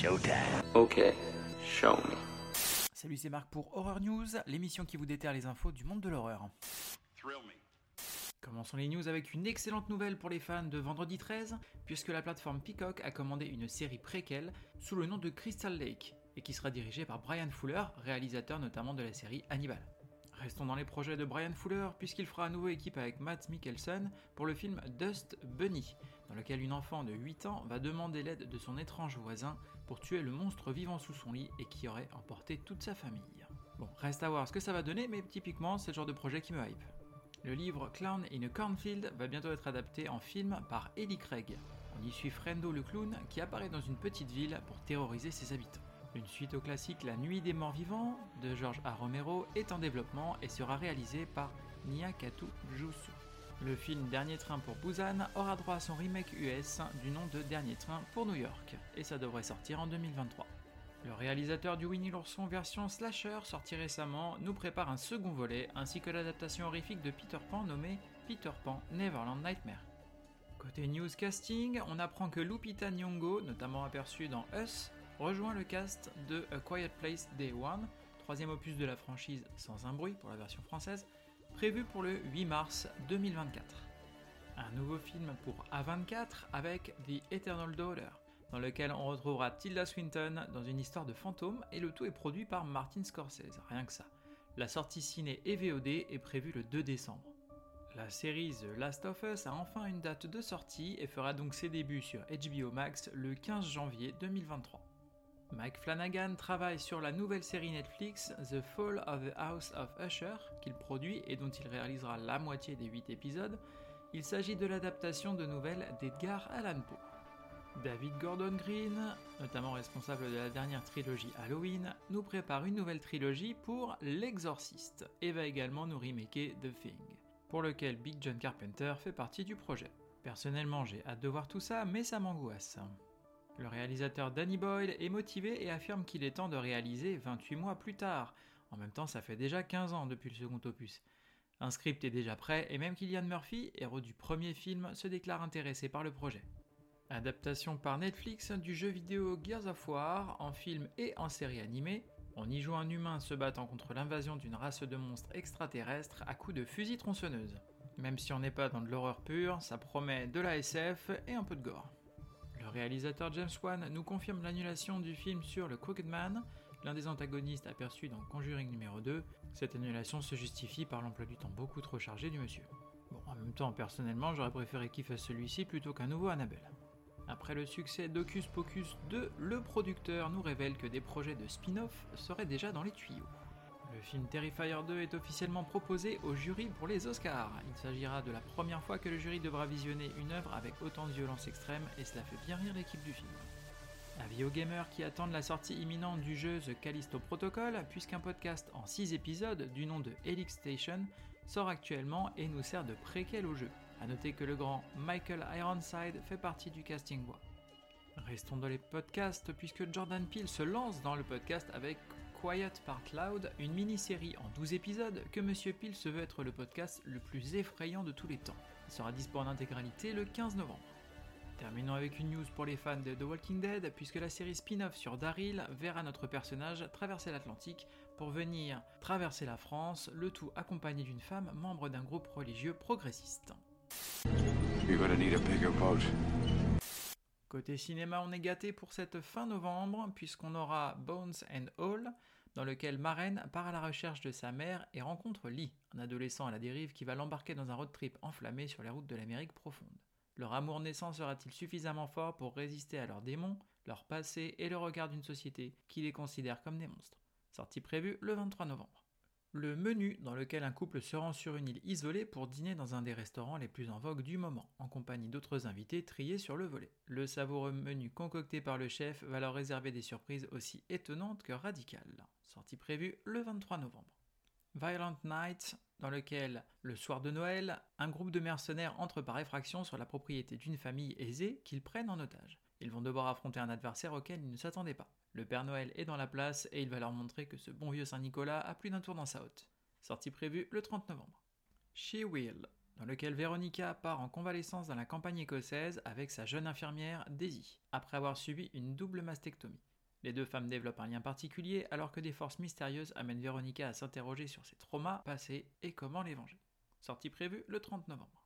showtime. Ok, show me. Salut, c'est Marc pour Horror News, l'émission qui vous déterre les infos du monde de l'horreur. Commençons les news avec une excellente nouvelle pour les fans de Vendredi 13, puisque la plateforme Peacock a commandé une série préquelle sous le nom de Crystal Lake, et qui sera dirigée par Brian Fuller, réalisateur notamment de la série Hannibal. Restons dans les projets de Brian Fuller, puisqu'il fera à nouveau équipe avec Matt Mikkelsen pour le film Dust Bunny, dans lequel une enfant de 8 ans va demander l'aide de son étrange voisin pour tuer le monstre vivant sous son lit et qui aurait emporté toute sa famille. Bon, reste à voir ce que ça va donner, mais typiquement, c'est le genre de projet qui me hype. Le livre Clown in a Cornfield va bientôt être adapté en film par Ellie Craig. On y suit Frendo le clown qui apparaît dans une petite ville pour terroriser ses habitants. Une suite au classique La Nuit des Morts Vivants de George A. Romero est en développement et sera réalisé par Nyakatu Jusu. Le film Dernier Train pour Busan aura droit à son remake US du nom de Dernier Train pour New York, et ça devrait sortir en 2023. Le réalisateur du Winnie l'ourson version slasher sorti récemment nous prépare un second volet ainsi que l'adaptation horrifique de Peter Pan nommée Peter Pan Neverland Nightmare. Côté news casting, on apprend que Lupita Nyong'o, notamment aperçue dans Us, rejoint le cast de A Quiet Place Day One, troisième opus de la franchise sans un bruit pour la version française, prévu pour le 8 mars 2024. Un nouveau film pour A24 avec The Eternal Daughter, dans lequel on retrouvera Tilda Swinton dans une histoire de fantôme et le tout est produit par Martin Scorsese, rien que ça. La sortie ciné et VOD est prévue le 2 décembre. La série The Last of Us a enfin une date de sortie et fera donc ses débuts sur HBO Max le 15 janvier 2023. Mike Flanagan travaille sur la nouvelle série Netflix The Fall of the House of Usher qu'il produit et dont il réalisera la moitié des 8 épisodes. Il s'agit de l'adaptation de nouvelles d'Edgar Allan Poe. David Gordon Green, notamment responsable de la dernière trilogie Halloween, nous prépare une nouvelle trilogie pour L'Exorciste et va également nous remaker The Thing, pour lequel Big John Carpenter fait partie du projet. Personnellement, j'ai hâte de voir tout ça, mais ça m'angoisse. Le réalisateur Danny Boyle est motivé et affirme qu'il est temps de réaliser 28 mois plus tard. En même temps, ça fait déjà 15 ans depuis le second opus. Un script est déjà prêt et même Killian Murphy, héros du premier film, se déclare intéressé par le projet. Adaptation par Netflix du jeu vidéo Gears of War en film et en série animée. On y joue un humain se battant contre l'invasion d'une race de monstres extraterrestres à coups de fusil tronçonneuse. Même si on n'est pas dans de l'horreur pure, ça promet de la SF et un peu de gore. Le réalisateur James Wan nous confirme l'annulation du film sur le Crooked Man, l'un des antagonistes aperçus dans Conjuring numéro 2. Cette annulation se justifie par l'emploi du temps beaucoup trop chargé du monsieur. Bon, en même temps, personnellement, j'aurais préféré qu'il fasse celui-ci plutôt qu'un nouveau Annabelle. Après le succès d'Ocus Pocus 2, le producteur nous révèle que des projets de spin-off seraient déjà dans les tuyaux. Le film Terrifier 2 est officiellement proposé au jury pour les Oscars. Il s'agira de la première fois que le jury devra visionner une œuvre avec autant de violence extrême et cela fait bien rire l'équipe du film. Avis aux gamers qui attendent la sortie imminente du jeu The Callisto Protocol, puisqu'un podcast en 6 épisodes du nom de Helix Station sort actuellement et nous sert de préquel au jeu. A noter que le grand Michael Ironside fait partie du casting voix. Restons dans les podcasts puisque Jordan Peele se lance dans le podcast avec Quiet Part Loud, une mini-série en 12 épisodes que Monsieur Peel se veut être le podcast le plus effrayant de tous les temps. Il sera dispo en intégralité le 15 novembre. Terminons avec une news pour les fans de The Walking Dead, puisque la série spin-off sur Daryl verra notre personnage traverser l'Atlantique pour venir traverser la France, le tout accompagné d'une femme membre d'un groupe religieux progressiste. Côté cinéma, on est gâté pour cette fin novembre, puisqu'on aura Bones and All, dans lequel Maren part à la recherche de sa mère et rencontre Lee, un adolescent à la dérive qui va l'embarquer dans un road trip enflammé sur les routes de l'Amérique profonde. Leur amour naissant sera-t-il suffisamment fort pour résister à leurs démons, leur passé et le regard d'une société qui les considère comme des monstres? Sortie prévue le 23 novembre. Le menu dans lequel un couple se rend sur une île isolée pour dîner dans un des restaurants les plus en vogue du moment, en compagnie d'autres invités triés sur le volet. Le savoureux menu concocté par le chef va leur réserver des surprises aussi étonnantes que radicales. Sortie prévue le 23 novembre. Violent Night, dans lequel, le soir de Noël, un groupe de mercenaires entre par effraction sur la propriété d'une famille aisée qu'ils prennent en otage. Ils vont devoir affronter un adversaire auquel ils ne s'attendaient pas. Le Père Noël est dans la place et il va leur montrer que ce bon vieux Saint-Nicolas a plus d'un tour dans sa hotte. Sortie prévue le 30 novembre. She Will, dans lequel Veronica part en convalescence dans la campagne écossaise avec sa jeune infirmière Daisy, après avoir subi une double mastectomie. Les deux femmes développent un lien particulier alors que des forces mystérieuses amènent Veronica à s'interroger sur ses traumas passés et comment les venger. Sortie prévue le 30 novembre.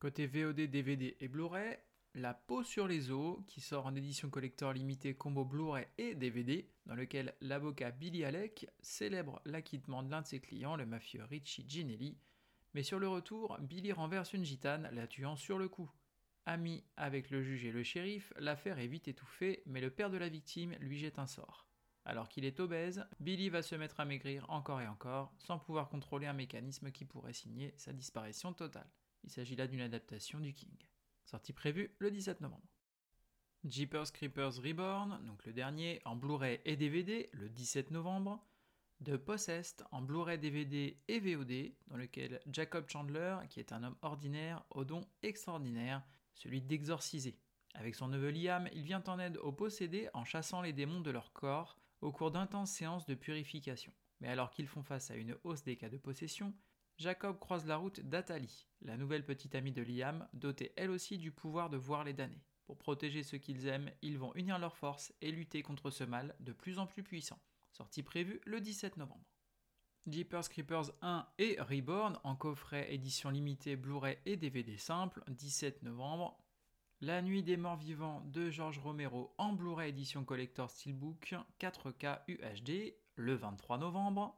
Côté VOD, DVD et Blu-ray, La peau sur les os, qui sort en édition collector limitée combo Blu-ray et DVD, dans lequel l'avocat Billy Alec célèbre l'acquittement de l'un de ses clients, le mafieux Richie Ginelli. Mais sur le retour, Billy renverse une gitane, la tuant sur le coup. Ami avec le juge et le shérif, l'affaire est vite étouffée, mais le père de la victime lui jette un sort. Alors qu'il est obèse, Billy va se mettre à maigrir encore et encore, sans pouvoir contrôler un mécanisme qui pourrait signer sa disparition totale. Il s'agit là d'une adaptation du King. Sortie prévue le 17 novembre. Jeepers Creepers Reborn, donc le dernier, en Blu-ray et DVD le 17 novembre. The Possessed en Blu-ray DVD et VOD, dans lequel Jacob Chandler, qui est un homme ordinaire, au don extraordinaire, celui d'exorciser. Avec son neveu Liam, il vient en aide aux possédés en chassant les démons de leur corps au cours d'intenses séances de purification. Mais alors qu'ils font face à une hausse des cas de possession, Jacob croise la route d'Atali, la nouvelle petite amie de Liam, dotée elle aussi du pouvoir de voir les damnés. Pour protéger ceux qu'ils aiment, ils vont unir leurs forces et lutter contre ce mal de plus en plus puissant. Sortie prévue le 17 novembre. Jeepers Creepers 1 et Reborn en coffret édition limitée Blu-ray et DVD simple, 17 novembre. La Nuit des Morts Vivants de George Romero en Blu-ray édition collector Steelbook 4K UHD, le 23 novembre.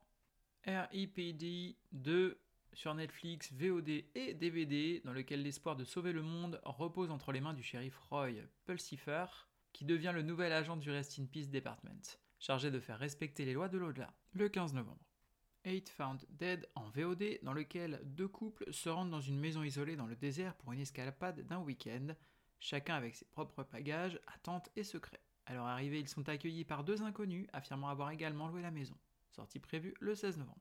REPD 2 sur Netflix, VOD et DVD, dans lequel l'espoir de sauver le monde repose entre les mains du shérif Roy Pulsifer, qui devient le nouvel agent du Rest in Peace Department, chargé de faire respecter les lois de l'au-delà, le 15 novembre. Eight Found Dead en VOD, dans lequel deux couples se rendent dans une maison isolée dans le désert pour une escalade d'un week-end, chacun avec ses propres bagages, attentes et secrets. À leur arrivée, ils sont accueillis par deux inconnus affirmant avoir également loué la maison. Sortie prévue le 16 novembre.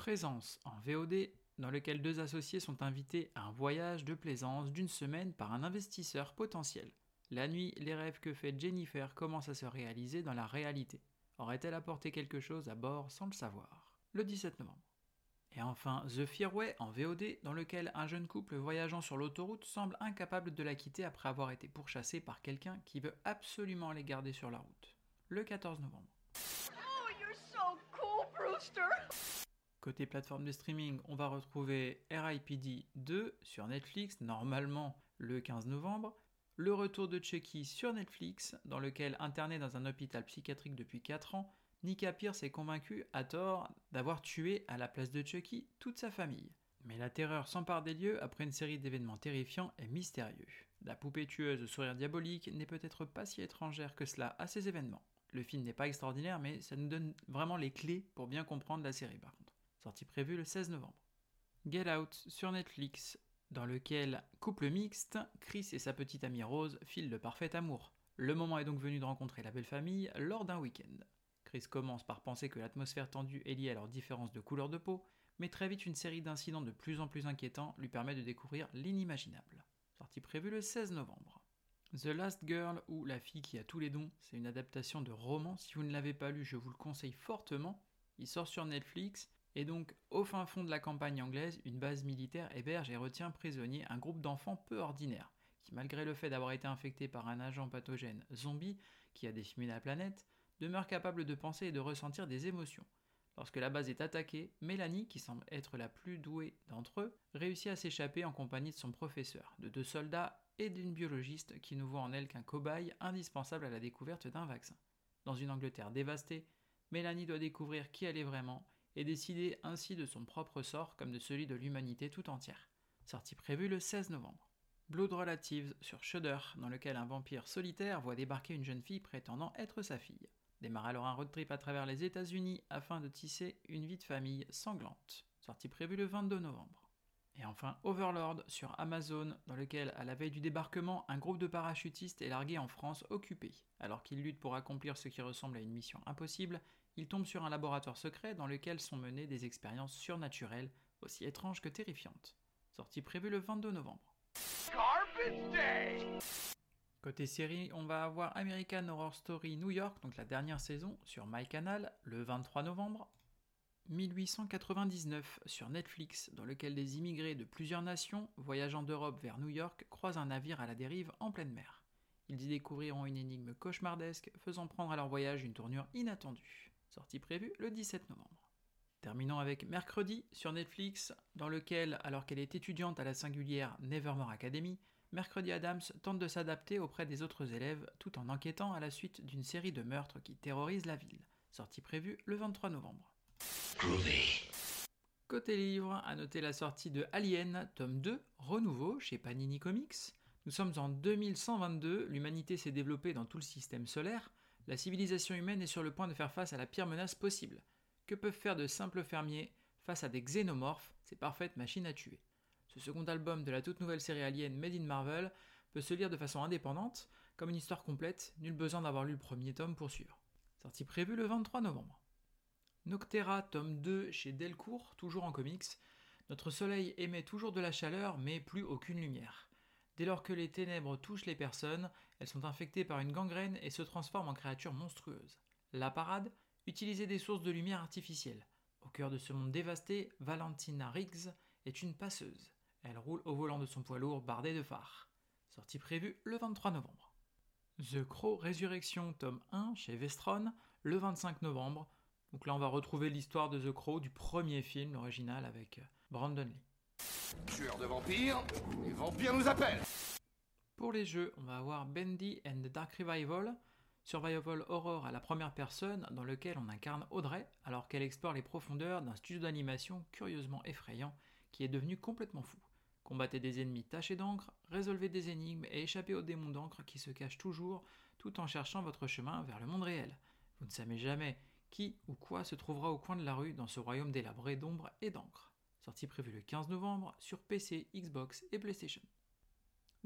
Présence en VOD, dans lequel deux associés sont invités à un voyage de plaisance d'une semaine par un investisseur potentiel. La nuit, les rêves que fait Jennifer commencent à se réaliser dans la réalité. Aurait-elle apporté quelque chose à bord sans le savoir? Le 17 novembre. Et enfin, The Fearway en VOD, dans lequel un jeune couple voyageant sur l'autoroute semble incapable de la quitter après avoir été pourchassé par quelqu'un qui veut absolument les garder sur la route. Le 14 novembre. Oh, you're so cool, Brewster! Côté plateforme de streaming, on va retrouver RIPD 2 sur Netflix, normalement le 15 novembre. Le retour de Chucky sur Netflix, dans lequel, interné dans un hôpital psychiatrique depuis 4 ans, Nika Pierce est convaincu, à tort, d'avoir tué à la place de Chucky toute sa famille. Mais la terreur s'empare des lieux après une série d'événements terrifiants et mystérieux. La poupée tueuse au sourire diabolique n'est peut-être pas si étrangère que cela à ces événements. Le film n'est pas extraordinaire, mais ça nous donne vraiment les clés pour bien comprendre la série. Sortie prévue le 16 novembre. Get Out sur Netflix, dans lequel, couple mixte, Chris et sa petite amie Rose filent le parfait amour. Le moment est donc venu de rencontrer la belle famille lors d'un week-end. Chris commence par penser que l'atmosphère tendue est liée à leur différence de couleur de peau, mais très vite une série d'incidents de plus en plus inquiétants lui permet de découvrir l'inimaginable. Sortie prévue le 16 novembre. The Last Girl ou La fille qui a tous les dons, c'est une adaptation de roman. Si vous ne l'avez pas lu, je vous le conseille fortement. Il sort sur Netflix et donc, au fin fond de la campagne anglaise, une base militaire héberge et retient prisonnier un groupe d'enfants peu ordinaires, qui malgré le fait d'avoir été infectés par un agent pathogène zombie qui a décimé la planète, demeurent capables de penser et de ressentir des émotions. Lorsque la base est attaquée, Mélanie, qui semble être la plus douée d'entre eux, réussit à s'échapper en compagnie de son professeur, de deux soldats et d'une biologiste qui ne voit en elle qu'un cobaye indispensable à la découverte d'un vaccin. Dans une Angleterre dévastée, Mélanie doit découvrir qui elle est vraiment et décider ainsi de son propre sort comme de celui de l'humanité tout entière. Sortie prévue le 16 novembre. Blood Relatives sur Shudder, dans lequel un vampire solitaire voit débarquer une jeune fille prétendant être sa fille. Démarre alors un road trip à travers les États-Unis afin de tisser une vie de famille sanglante. Sortie prévue le 22 novembre. Et enfin Overlord sur Amazon, dans lequel, à la veille du débarquement, un groupe de parachutistes est largué en France occupé. Alors qu'ils luttent pour accomplir ce qui ressemble à une mission impossible, ils tombent sur un laboratoire secret dans lequel sont menées des expériences surnaturelles, aussi étranges que terrifiantes. Sortie prévue le 22 novembre. Côté série, on va avoir American Horror Story New York, donc la dernière saison, sur MyCanal, le 23 novembre. 1899 sur Netflix, dans lequel des immigrés de plusieurs nations, voyageant d'Europe vers New York, croisent un navire à la dérive en pleine mer. Ils y découvriront une énigme cauchemardesque, faisant prendre à leur voyage une tournure inattendue. Sortie prévue le 17 novembre. Terminons avec Mercredi sur Netflix, dans lequel, alors qu'elle est étudiante à la singulière Nevermore Academy, Mercredi Adams tente de s'adapter auprès des autres élèves tout en enquêtant à la suite d'une série de meurtres qui terrorisent la ville. Sortie prévue le 23 novembre. Côté livre, à noter la sortie de Alien, tome 2, renouveau chez Panini Comics. Nous sommes en 2122, l'humanité s'est développée dans tout le système solaire, la civilisation humaine est sur le point de faire face à la pire menace possible. Que peuvent faire de simples fermiers face à des xénomorphes, ces parfaites machines à tuer Ce second album de la toute nouvelle série Alien Made in Marvel peut se lire de façon indépendante, comme une histoire complète, nul besoin d'avoir lu le premier tome pour suivre. Sortie prévue le 23 novembre. Noctera, tome 2 chez Delcourt, toujours en comics. Notre soleil émet toujours de la chaleur, mais plus aucune lumière. Dès lors que les ténèbres touchent les personnes, elles sont infectées par une gangrène et se transforment en créatures monstrueuses. La parade Utiliser des sources de lumière artificielles. Au cœur de ce monde dévasté, Valentina Riggs est une passeuse. Elle roule au volant de son poids lourd bardé de phares. Sortie prévue le 23 novembre. The Crow Résurrection, tome 1 chez Vestron, le 25 novembre. Donc là, on va retrouver l'histoire de The Crow du premier film, l'original, avec Brandon Lee. Tueur de vampires, les vampires nous appellent Pour les jeux, on va avoir Bendy and the Dark Revival, survival horror à la première personne dans lequel on incarne Audrey alors qu'elle explore les profondeurs d'un studio d'animation curieusement effrayant qui est devenu complètement fou. Combattez des ennemis tachés d'encre, résolvez des énigmes et échappez aux démons d'encre qui se cachent toujours tout en cherchant votre chemin vers le monde réel. Vous ne savez jamais qui ou quoi se trouvera au coin de la rue dans ce royaume délabré d'ombre et d'encre. Sortie prévue le 15 novembre sur PC, Xbox et PlayStation.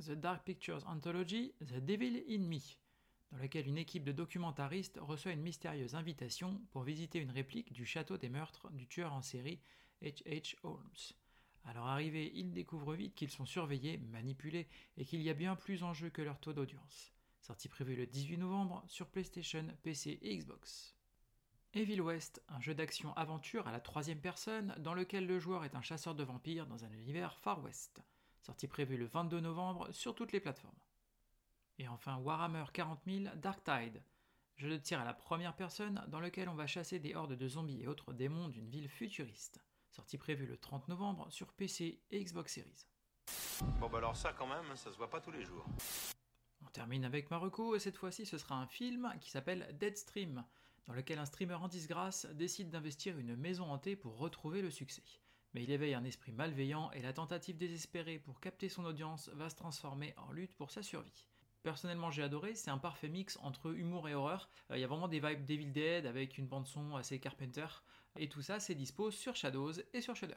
The Dark Pictures Anthology, The Devil in Me, dans lequel une équipe de documentaristes reçoit une mystérieuse invitation pour visiter une réplique du château des meurtres du tueur en série H.H. Holmes. À leur arrivée, ils découvrent vite qu'ils sont surveillés, manipulés et qu'il y a bien plus en jeu que leur taux d'audience. Sortie prévue le 18 novembre sur PlayStation, PC et Xbox. Evil West, un jeu d'action-aventure à la troisième personne dans lequel le joueur est un chasseur de vampires dans un univers Far West. Sortie prévue le 22 novembre sur toutes les plateformes. Et enfin Warhammer 40 000 Dark Tide, jeu de tir à la première personne dans lequel on va chasser des hordes de zombies et autres démons d'une ville futuriste. Sortie prévue le 30 novembre sur PC et Xbox Series. Bon bah alors ça quand même, ça se voit pas tous les jours. On termine avec Marocco et cette fois-ci ce sera un film qui s'appelle Deadstream, dans lequel un streamer en disgrâce décide d'investir une maison hantée pour retrouver le succès. Mais il éveille un esprit malveillant et la tentative désespérée pour capter son audience va se transformer en lutte pour sa survie. Personnellement, j'ai adoré. C'est un parfait mix entre humour et horreur. Euh, Il y a vraiment des vibes Devil Dead avec une bande-son assez Carpenter. Et tout ça, c'est dispo sur Shadows et sur Shudder.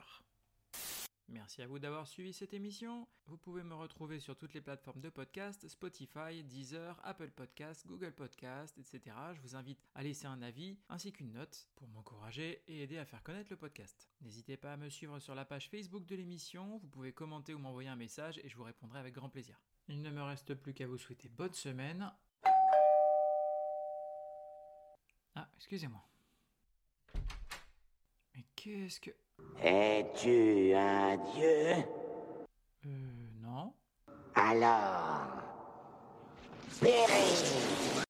Merci à vous d'avoir suivi cette émission. Vous pouvez me retrouver sur toutes les plateformes de podcast, Spotify, Deezer, Apple Podcast, Google Podcast, etc. Je vous invite à laisser un avis ainsi qu'une note pour m'encourager et aider à faire connaître le podcast. N'hésitez pas à me suivre sur la page Facebook de l'émission. Vous pouvez commenter ou m'envoyer un message et je vous répondrai avec grand plaisir. Il ne me reste plus qu'à vous souhaiter bonne semaine. Ah, excusez-moi. Mais qu'est-ce que... Es-tu un dieu? Euh, non. Alors, péris